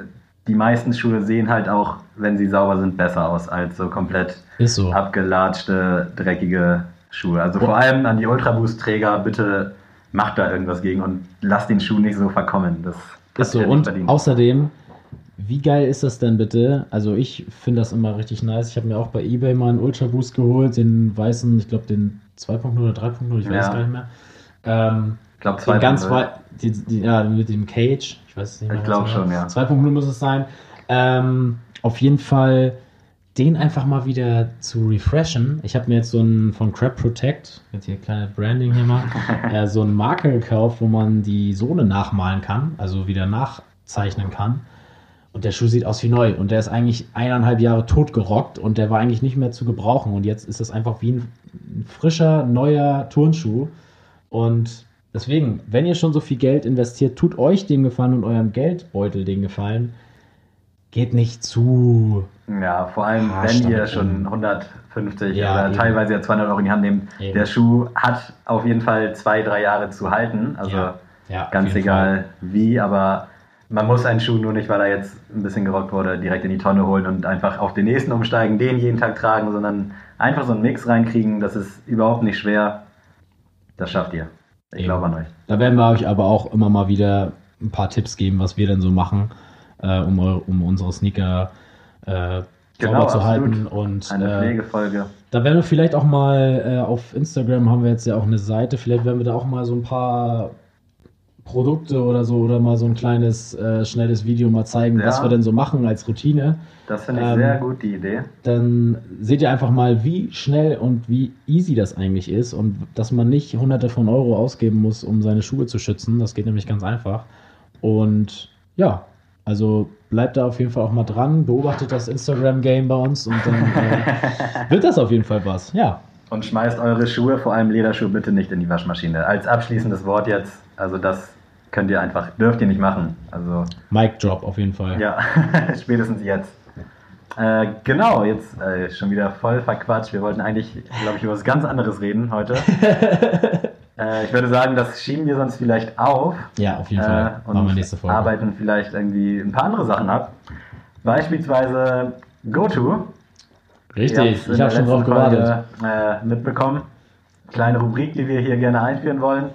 Die meisten Schuhe sehen halt auch, wenn sie sauber sind, besser aus als so komplett so. abgelatschte, dreckige Schuhe. Also vor allem an die Ultraboost-Träger, bitte macht da irgendwas gegen und lasst den Schuh nicht so verkommen. Das ist so. Und verdient. außerdem, wie geil ist das denn bitte? Also ich finde das immer richtig nice. Ich habe mir auch bei eBay mal einen Ultra Boost geholt, den weißen, ich glaube den 2.0 oder 3.0, ich weiß ja. gar nicht mehr. Ähm, ich glaube 2.0. Ganz weit, die, die, ja, mit dem Cage, ich weiß nicht mehr. Ich glaube schon, ja. 2.0 muss es sein. Ähm, auf jeden Fall den einfach mal wieder zu refreshen. Ich habe mir jetzt so einen von Crab Protect, jetzt hier kleine Branding hier mal, äh, so einen Marker gekauft, wo man die Sohle nachmalen kann, also wieder nachzeichnen kann. Und der Schuh sieht aus wie neu. Und der ist eigentlich eineinhalb Jahre totgerockt und der war eigentlich nicht mehr zu gebrauchen. Und jetzt ist das einfach wie ein, ein frischer, neuer Turnschuh. Und deswegen, wenn ihr schon so viel Geld investiert, tut euch den Gefallen und eurem Geldbeutel den Gefallen. Geht nicht zu ja, vor allem, wenn ihr schon 150 ja, oder eben. teilweise ja 200 Euro in die Hand nehmt. Eben. Der Schuh hat auf jeden Fall zwei, drei Jahre zu halten. Also ja. Ja, ganz egal Fall. wie, aber man muss einen Schuh nur nicht, weil er jetzt ein bisschen gerockt wurde, direkt in die Tonne holen und einfach auf den nächsten umsteigen, den jeden Tag tragen, sondern einfach so einen Mix reinkriegen. Das ist überhaupt nicht schwer. Das schafft ihr. Ich glaube an euch. Da werden wir euch aber auch immer mal wieder ein paar Tipps geben, was wir denn so machen, äh, um, um unsere Sneaker äh, genau, zu halten. Und, Eine äh, Pflegefolge. Da werden wir vielleicht auch mal äh, auf Instagram haben wir jetzt ja auch eine Seite, vielleicht werden wir da auch mal so ein paar Produkte oder so oder mal so ein kleines, äh, schnelles Video mal zeigen, ja. was wir denn so machen als Routine. Das finde ich ähm, sehr gut, die Idee. Dann seht ihr einfach mal, wie schnell und wie easy das eigentlich ist und dass man nicht hunderte von Euro ausgeben muss, um seine Schuhe zu schützen. Das geht nämlich ganz einfach. Und ja, also bleibt da auf jeden Fall auch mal dran, beobachtet das Instagram-Game bei uns und dann äh, wird das auf jeden Fall was. Ja. Und schmeißt eure Schuhe, vor allem Lederschuhe, bitte nicht in die Waschmaschine. Als abschließendes Wort jetzt, also das könnt ihr einfach, dürft ihr nicht machen. Also Mic Drop auf jeden Fall. Ja, spätestens jetzt. Äh, genau, jetzt äh, schon wieder voll verquatscht. Wir wollten eigentlich, glaube ich, über was ganz anderes reden heute. Äh, ich würde sagen, das schieben wir sonst vielleicht auf. Ja, auf jeden Fall. Äh, und Machen wir nächste Folge. arbeiten vielleicht irgendwie ein paar andere Sachen ab. Beispielsweise GoTo. Richtig, ich habe schon drauf gewartet. Äh, mitbekommen. Kleine Rubrik, die wir hier gerne einführen wollen.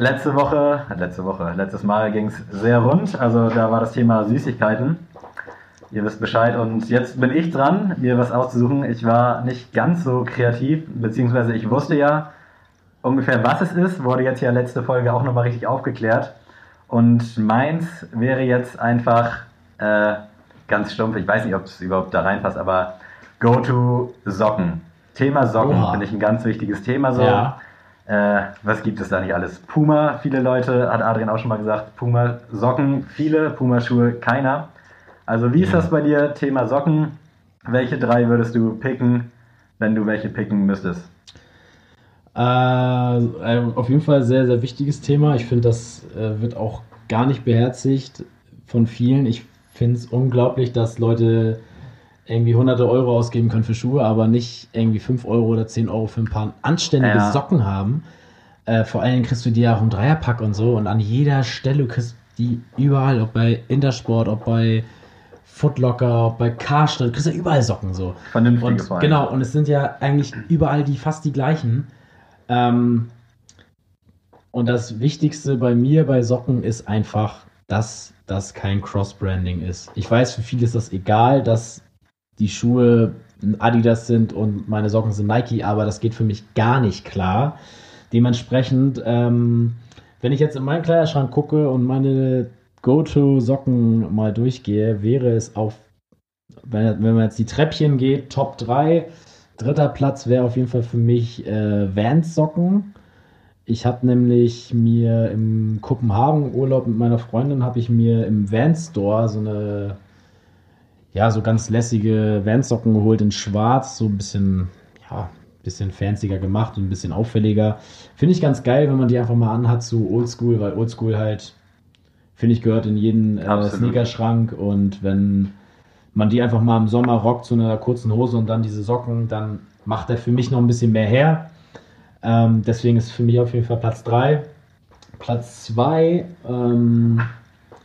Letzte Woche, letzte Woche, letztes Mal ging es sehr rund. Also da war das Thema Süßigkeiten. Ihr wisst Bescheid und jetzt bin ich dran, mir was auszusuchen. Ich war nicht ganz so kreativ, beziehungsweise ich wusste ja, ungefähr, was es ist, wurde jetzt ja letzte Folge auch nochmal richtig aufgeklärt. Und meins wäre jetzt einfach äh, ganz stumpf, ich weiß nicht, ob es überhaupt da reinpasst, aber Go-To Socken. Thema Socken finde ich ein ganz wichtiges Thema so. Ja. Äh, was gibt es da nicht alles? Puma, viele Leute, hat Adrian auch schon mal gesagt, Puma Socken, viele, Puma Schuhe, keiner. Also wie ist das bei dir? Thema Socken. Welche drei würdest du picken, wenn du welche picken müsstest? Äh, äh, auf jeden Fall sehr, sehr wichtiges Thema. Ich finde, das äh, wird auch gar nicht beherzigt von vielen. Ich finde es unglaublich, dass Leute irgendwie hunderte Euro ausgeben können für Schuhe, aber nicht irgendwie 5 Euro oder 10 Euro für ein paar anständige ja. Socken haben. Äh, vor allem kriegst du die ja auch im Dreierpack und so und an jeder Stelle kriegst du die überall, ob bei Intersport, ob bei Footlocker, ob bei Karstadt, kriegst du ja überall Socken so. Vernünftige und, Genau, und es sind ja eigentlich überall die fast die gleichen. Ähm, und das Wichtigste bei mir bei Socken ist einfach, dass das kein Cross-Branding ist. Ich weiß, für viele ist das egal, dass die Schuhe Adidas sind und meine Socken sind Nike, aber das geht für mich gar nicht klar. Dementsprechend, ähm, wenn ich jetzt in meinen Kleiderschrank gucke und meine Go-To-Socken mal durchgehe, wäre es auf, wenn, wenn man jetzt die Treppchen geht, Top 3 Dritter Platz wäre auf jeden Fall für mich äh, Vans-Socken. Ich habe nämlich mir im Kopenhagen Urlaub mit meiner Freundin habe ich mir im Vans Store so eine ja so ganz lässige Vans Socken geholt in Schwarz, so ein bisschen ja bisschen fancier gemacht und ein bisschen auffälliger. Finde ich ganz geil, wenn man die einfach mal anhat zu Oldschool, weil Oldschool halt, finde ich, gehört in jeden äh, Sneakerschrank und wenn man die einfach mal im Sommer rockt zu einer kurzen Hose und dann diese Socken, dann macht er für mich noch ein bisschen mehr her. Ähm, deswegen ist für mich auf jeden Fall Platz 3. Platz 2 ähm,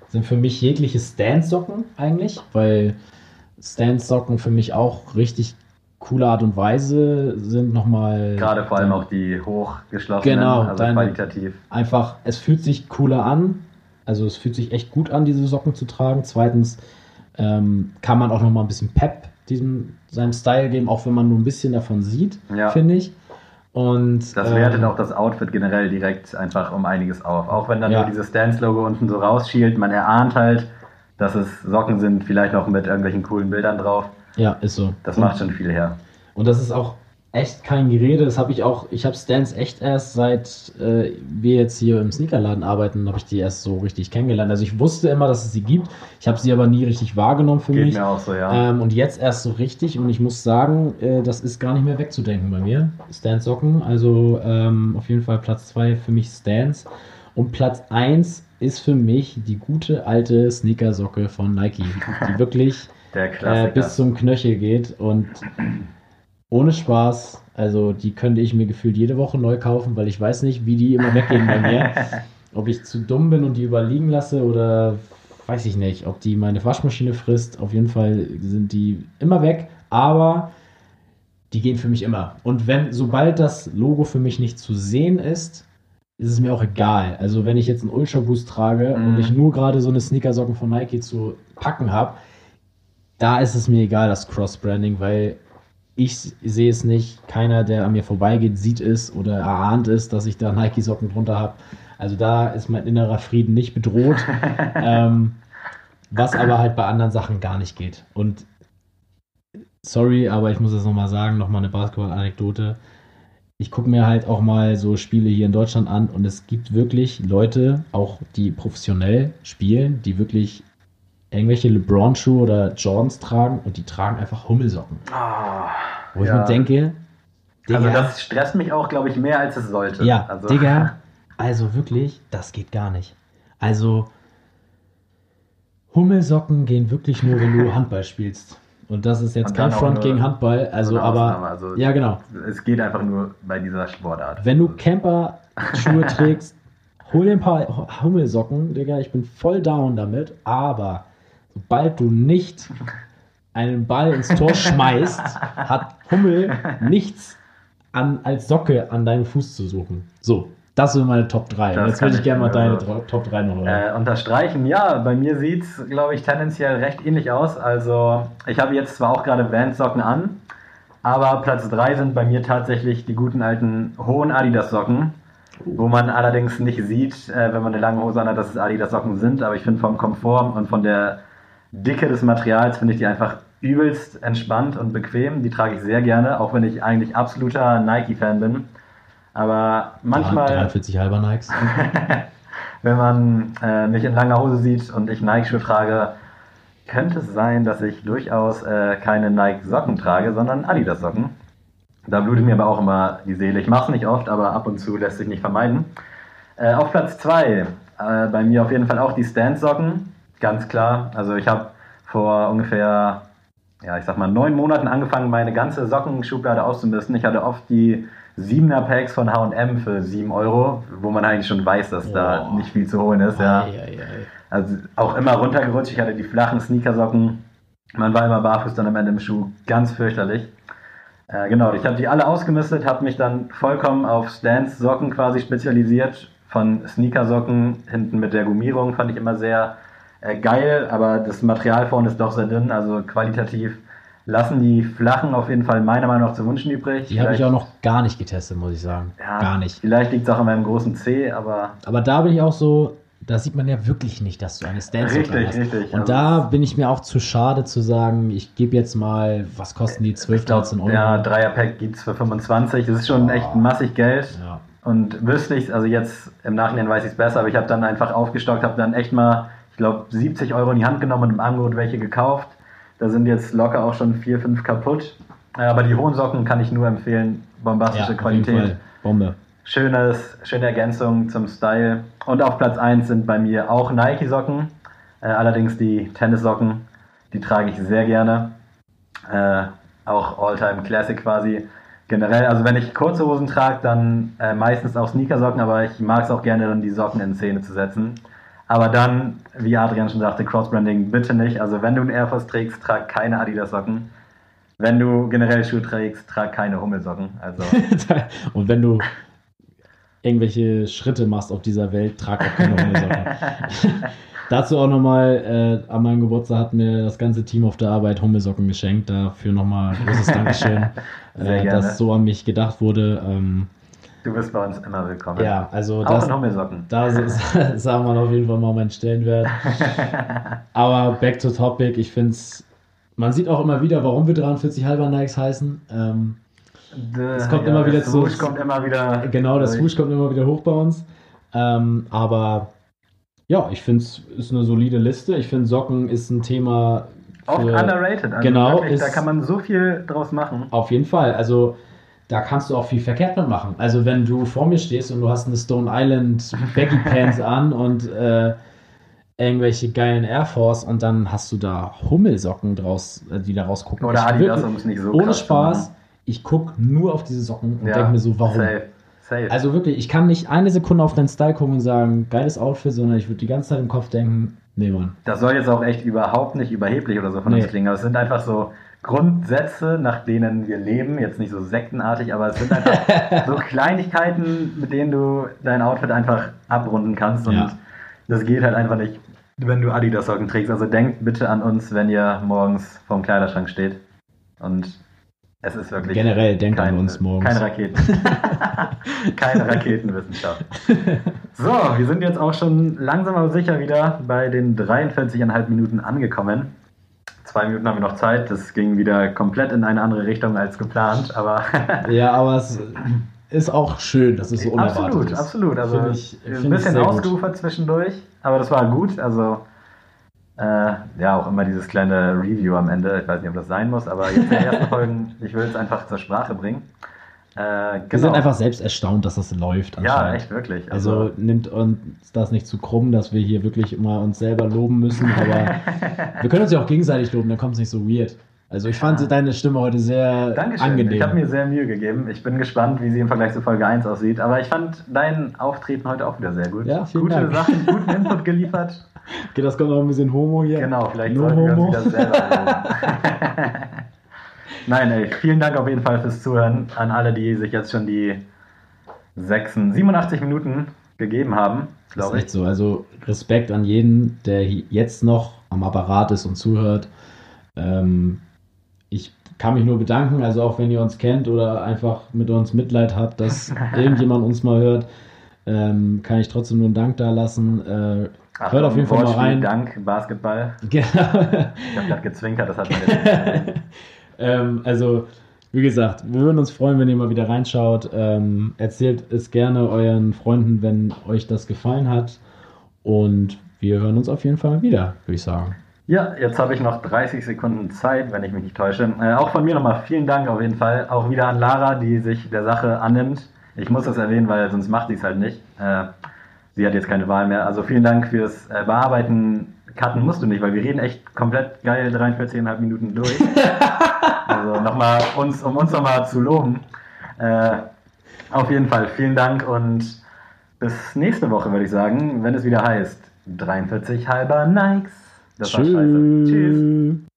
sind für mich jegliche Stance-Socken eigentlich, weil Stance-Socken für mich auch richtig coole Art und Weise sind nochmal. Gerade vor allem auch die hochgeschlossenen, genau, also deine, qualitativ. Einfach, es fühlt sich cooler an. Also es fühlt sich echt gut an, diese Socken zu tragen. Zweitens ähm, kann man auch nochmal ein bisschen Pep diesem, seinem Style geben, auch wenn man nur ein bisschen davon sieht, ja. finde ich. Und, das wertet ähm, auch das Outfit generell direkt einfach um einiges auf. Auch wenn dann ja. nur dieses Stance-Logo unten so rausschielt, man erahnt halt, dass es Socken sind, vielleicht noch mit irgendwelchen coolen Bildern drauf. Ja, ist so. Das macht schon viel her. Und das ist auch echt kein Gerede. Das habe ich auch, ich habe Stance echt erst seit äh, wir jetzt hier im Sneakerladen arbeiten, habe ich die erst so richtig kennengelernt. Also ich wusste immer, dass es sie gibt. Ich habe sie aber nie richtig wahrgenommen für Geht mich. Mir auch so, ja. Ähm, und jetzt erst so richtig. Und ich muss sagen, äh, das ist gar nicht mehr wegzudenken bei mir. Stance Socken. Also ähm, auf jeden Fall Platz 2 für mich Stance. Und Platz 1 ist für mich die gute alte Sneakersocke von Nike, die wirklich äh, bis zum Knöchel geht und ohne Spaß. Also die könnte ich mir gefühlt jede Woche neu kaufen, weil ich weiß nicht, wie die immer weggehen bei mir. Ob ich zu dumm bin und die überliegen lasse oder weiß ich nicht, ob die meine Waschmaschine frisst. Auf jeden Fall sind die immer weg, aber die gehen für mich immer. Und wenn, sobald das Logo für mich nicht zu sehen ist, ist es mir auch egal. Also wenn ich jetzt einen Ultra Boost trage mhm. und ich nur gerade so eine Sneakersocken von Nike zu packen habe, da ist es mir egal, das Cross-Branding, weil ich sehe es nicht. Keiner, der an mir vorbeigeht, sieht es oder erahnt es, dass ich da Nike-Socken drunter habe. Also da ist mein innerer Frieden nicht bedroht. ähm, was aber halt bei anderen Sachen gar nicht geht. Und sorry, aber ich muss es nochmal sagen, nochmal eine Basketball-Anekdote. Ich gucke mir halt auch mal so Spiele hier in Deutschland an und es gibt wirklich Leute, auch die professionell spielen, die wirklich irgendwelche LeBron-Schuhe oder Jordans tragen und die tragen einfach Hummelsocken. Oh, Wo ja. ich mir denke, Digga, also das stresst mich auch, glaube ich, mehr als es sollte. Ja, also. Digga, also wirklich, das geht gar nicht. Also Hummelsocken gehen wirklich nur, wenn du Handball spielst. Und das ist jetzt kein Front gegen Handball, also aber also, ja genau. Es geht einfach nur bei dieser Sportart. Wenn du Camper-Schuhe trägst, hol dir ein paar Hummelsocken, Digga, ich bin voll down damit, aber sobald du nicht einen Ball ins Tor schmeißt, hat Hummel nichts an, als Socke an deinem Fuß zu suchen. So, das sind meine Top 3. Das Jetzt würde ich gerne mal deine also, Top 3 noch. Äh, unterstreichen, ja, bei mir sieht es, glaube ich, tendenziell recht ähnlich aus. Also, ich habe jetzt zwar auch gerade Vans-Socken an, aber Platz 3 sind bei mir tatsächlich die guten alten hohen Adidas-Socken. Wo man allerdings nicht sieht, äh, wenn man eine lange Hose an hat, dass es Adidas-Socken sind. Aber ich finde vom Komfort und von der Dicke des Materials finde ich die einfach übelst entspannt und bequem. Die trage ich sehr gerne, auch wenn ich eigentlich absoluter Nike-Fan bin. Aber manchmal. 43 halber Nikes. wenn man äh, mich in langer Hose sieht und ich Nike-Schuhe trage, könnte es sein, dass ich durchaus äh, keine Nike-Socken trage, sondern Adidas-Socken. Da blutet mir aber auch immer die Seele. Ich mache es nicht oft, aber ab und zu lässt sich nicht vermeiden. Äh, auf Platz 2, äh, bei mir auf jeden Fall auch die Stance-Socken ganz klar. Also ich habe vor ungefähr, ja, ich sag mal, neun Monaten angefangen, meine ganze Sockenschublade auszumisten. Ich hatte oft die 7er Packs von H&M für 7 Euro, wo man eigentlich schon weiß, dass oh. da nicht viel zu holen ist. Ja. Ei, ei, ei. Also auch immer runtergerutscht. Ich hatte die flachen Sneakersocken. Man war immer barfuß dann am Ende im Schuh. Ganz fürchterlich. Äh, genau, ich habe die alle ausgemistet, habe mich dann vollkommen auf Stance-Socken quasi spezialisiert. Von Sneakersocken hinten mit der Gummierung fand ich immer sehr äh, geil, aber das Material vorne ist doch sehr dünn, also qualitativ lassen die flachen auf jeden Fall meiner Meinung nach zu wünschen übrig. Die habe ich auch noch gar nicht getestet, muss ich sagen. Ja, gar nicht. Vielleicht liegt es auch an meinem großen C, aber. Aber da bin ich auch so, da sieht man ja wirklich nicht, dass du eine Stance richtig, hast. Richtig, Und also da bin ich mir auch zu schade zu sagen, ich gebe jetzt mal, was kosten die 12, 13 Euro? Ja, Dreierpack gibt es für 25. Das ist schon oh. echt massig Geld. Ja. Und wüsste ich, also jetzt im Nachhinein weiß ich es besser, aber ich habe dann einfach aufgestockt, habe dann echt mal ich glaube, 70 Euro in die Hand genommen und im Angebot welche gekauft. Da sind jetzt locker auch schon vier, fünf kaputt. Aber die hohen Socken kann ich nur empfehlen. bombastische ja, Qualität. Bombe. Schönes, schöne Ergänzung zum Style. Und auf Platz 1 sind bei mir auch Nike-Socken. Äh, allerdings die Tennissocken, die trage ich sehr gerne. Äh, auch All-Time Classic quasi. Generell, also wenn ich kurze Hosen trage, dann äh, meistens auch Sneakersocken, aber ich mag es auch gerne, dann die Socken in Szene zu setzen. Aber dann, wie Adrian schon sagte, Crossbranding bitte nicht. Also wenn du einen Air Force trägst, trag keine Adidas Socken. Wenn du generell Schuhe trägst, trag keine Hummelsocken. Also. Und wenn du irgendwelche Schritte machst auf dieser Welt, trag auch keine Hummelsocken. Dazu auch nochmal, äh, an meinem Geburtstag hat mir das ganze Team auf der Arbeit Hummelsocken geschenkt. Dafür nochmal großes Dankeschön, äh, dass so an mich gedacht wurde. Ähm, du bist bei uns immer willkommen. Ja, also auch das, in Hummelsocken. Da sagen wir auf jeden Fall mal meinen Stellenwert. Aber back to topic, ich finde es, man sieht auch immer wieder, warum wir 43 halber Nikes heißen. Ähm, es kommt ja, immer wieder zu. Das kommt immer wieder. Genau, das Swoosh kommt immer wieder hoch bei uns. Ähm, aber ja, ich finde es ist eine solide Liste. Ich finde Socken ist ein Thema. Oft underrated. Also genau, wirklich, ist, da kann man so viel draus machen. Auf jeden Fall. Also da kannst du auch viel verkehrt mitmachen. Also wenn du vor mir stehst und du hast eine Stone Island Baggy Pants an und äh, irgendwelche geilen Air Force und dann hast du da Hummelsocken draus, äh, die da rausgucken. Oder Adidas, um es nicht so Ohne Spaß, ich gucke nur auf diese Socken und ja, denke mir so, warum? Safe. Safe. Also wirklich, ich kann nicht eine Sekunde auf deinen Style gucken und sagen, geiles Outfit, sondern ich würde die ganze Zeit im Kopf denken, nee, Mann. Das soll jetzt auch echt überhaupt nicht überheblich oder so von nee. uns klingen, aber es sind einfach so Grundsätze, nach denen wir leben, jetzt nicht so sektenartig, aber es sind einfach so Kleinigkeiten, mit denen du dein Outfit einfach abrunden kannst und ja. das geht halt einfach nicht, wenn du Adidas-Socken trägst. Also denkt bitte an uns, wenn ihr morgens vorm Kleiderschrank steht und es ist wirklich. Generell denkt kein, an uns morgens. Keine Raketen. keine Raketenwissenschaft. So, wir sind jetzt auch schon langsam aber sicher wieder bei den 43,5 Minuten angekommen. Zwei Minuten haben wir noch Zeit. Das ging wieder komplett in eine andere Richtung als geplant, aber. ja, aber es ist auch schön, dass es so unerwartet absolut, ist. Absolut, absolut. Also ich, ein bisschen ausgeufert zwischendurch, aber das war gut. Also äh, ja, auch immer dieses kleine Review am Ende. Ich weiß nicht, ob das sein muss, aber jetzt in den ersten Folgen, ich will es einfach zur Sprache bringen. Äh, genau. Wir sind genau. einfach selbst erstaunt, dass das läuft. Ja, echt wirklich. Also, also, nimmt uns das nicht zu krumm, dass wir hier wirklich immer uns selber loben müssen, aber wir können uns ja auch gegenseitig loben, dann kommt es nicht so weird. Also ich fand ja. deine Stimme heute sehr Dankeschön. angenehm. Ich habe mir sehr Mühe gegeben. Ich bin gespannt, wie sie im Vergleich zu Folge 1 aussieht. Aber ich fand dein Auftreten heute auch wieder sehr gut. Ja, vielen Gute Dank. Sachen, guten Input geliefert. Okay, das kommt noch ein bisschen Homo hier. Genau, vielleicht no sollten wir uns wieder selber Nein, ey, vielen Dank auf jeden Fall fürs Zuhören an alle, die sich jetzt schon die 86, 87 Minuten gegeben haben. Das ist echt so. Also Respekt an jeden, der jetzt noch am Apparat ist und zuhört. Ähm, ich kann mich nur bedanken, also auch wenn ihr uns kennt oder einfach mit uns Mitleid habt, dass irgendjemand uns mal hört, ähm, kann ich trotzdem nur einen Dank da lassen. Äh, Ach, hört auf jeden Fall mal rein. Dank, Basketball. Genau. ich habe gerade gezwinkert, das hat man jetzt ähm, Also, wie gesagt, wir würden uns freuen, wenn ihr mal wieder reinschaut. Ähm, erzählt es gerne euren Freunden, wenn euch das gefallen hat. Und wir hören uns auf jeden Fall wieder, würde ich sagen. Ja, jetzt habe ich noch 30 Sekunden Zeit, wenn ich mich nicht täusche. Äh, auch von mir nochmal vielen Dank auf jeden Fall. Auch wieder an Lara, die sich der Sache annimmt. Ich muss das erwähnen, weil sonst macht sie es halt nicht. Äh, sie hat jetzt keine Wahl mehr. Also vielen Dank fürs äh, Bearbeiten. Cutten musst du nicht, weil wir reden echt komplett geil 43,5 Minuten durch. also nochmal, uns, um uns nochmal zu loben. Äh, auf jeden Fall vielen Dank und bis nächste Woche, würde ich sagen, wenn es wieder heißt 43 halber Nikes. Das Tschüss. war scheiße. Tschüss.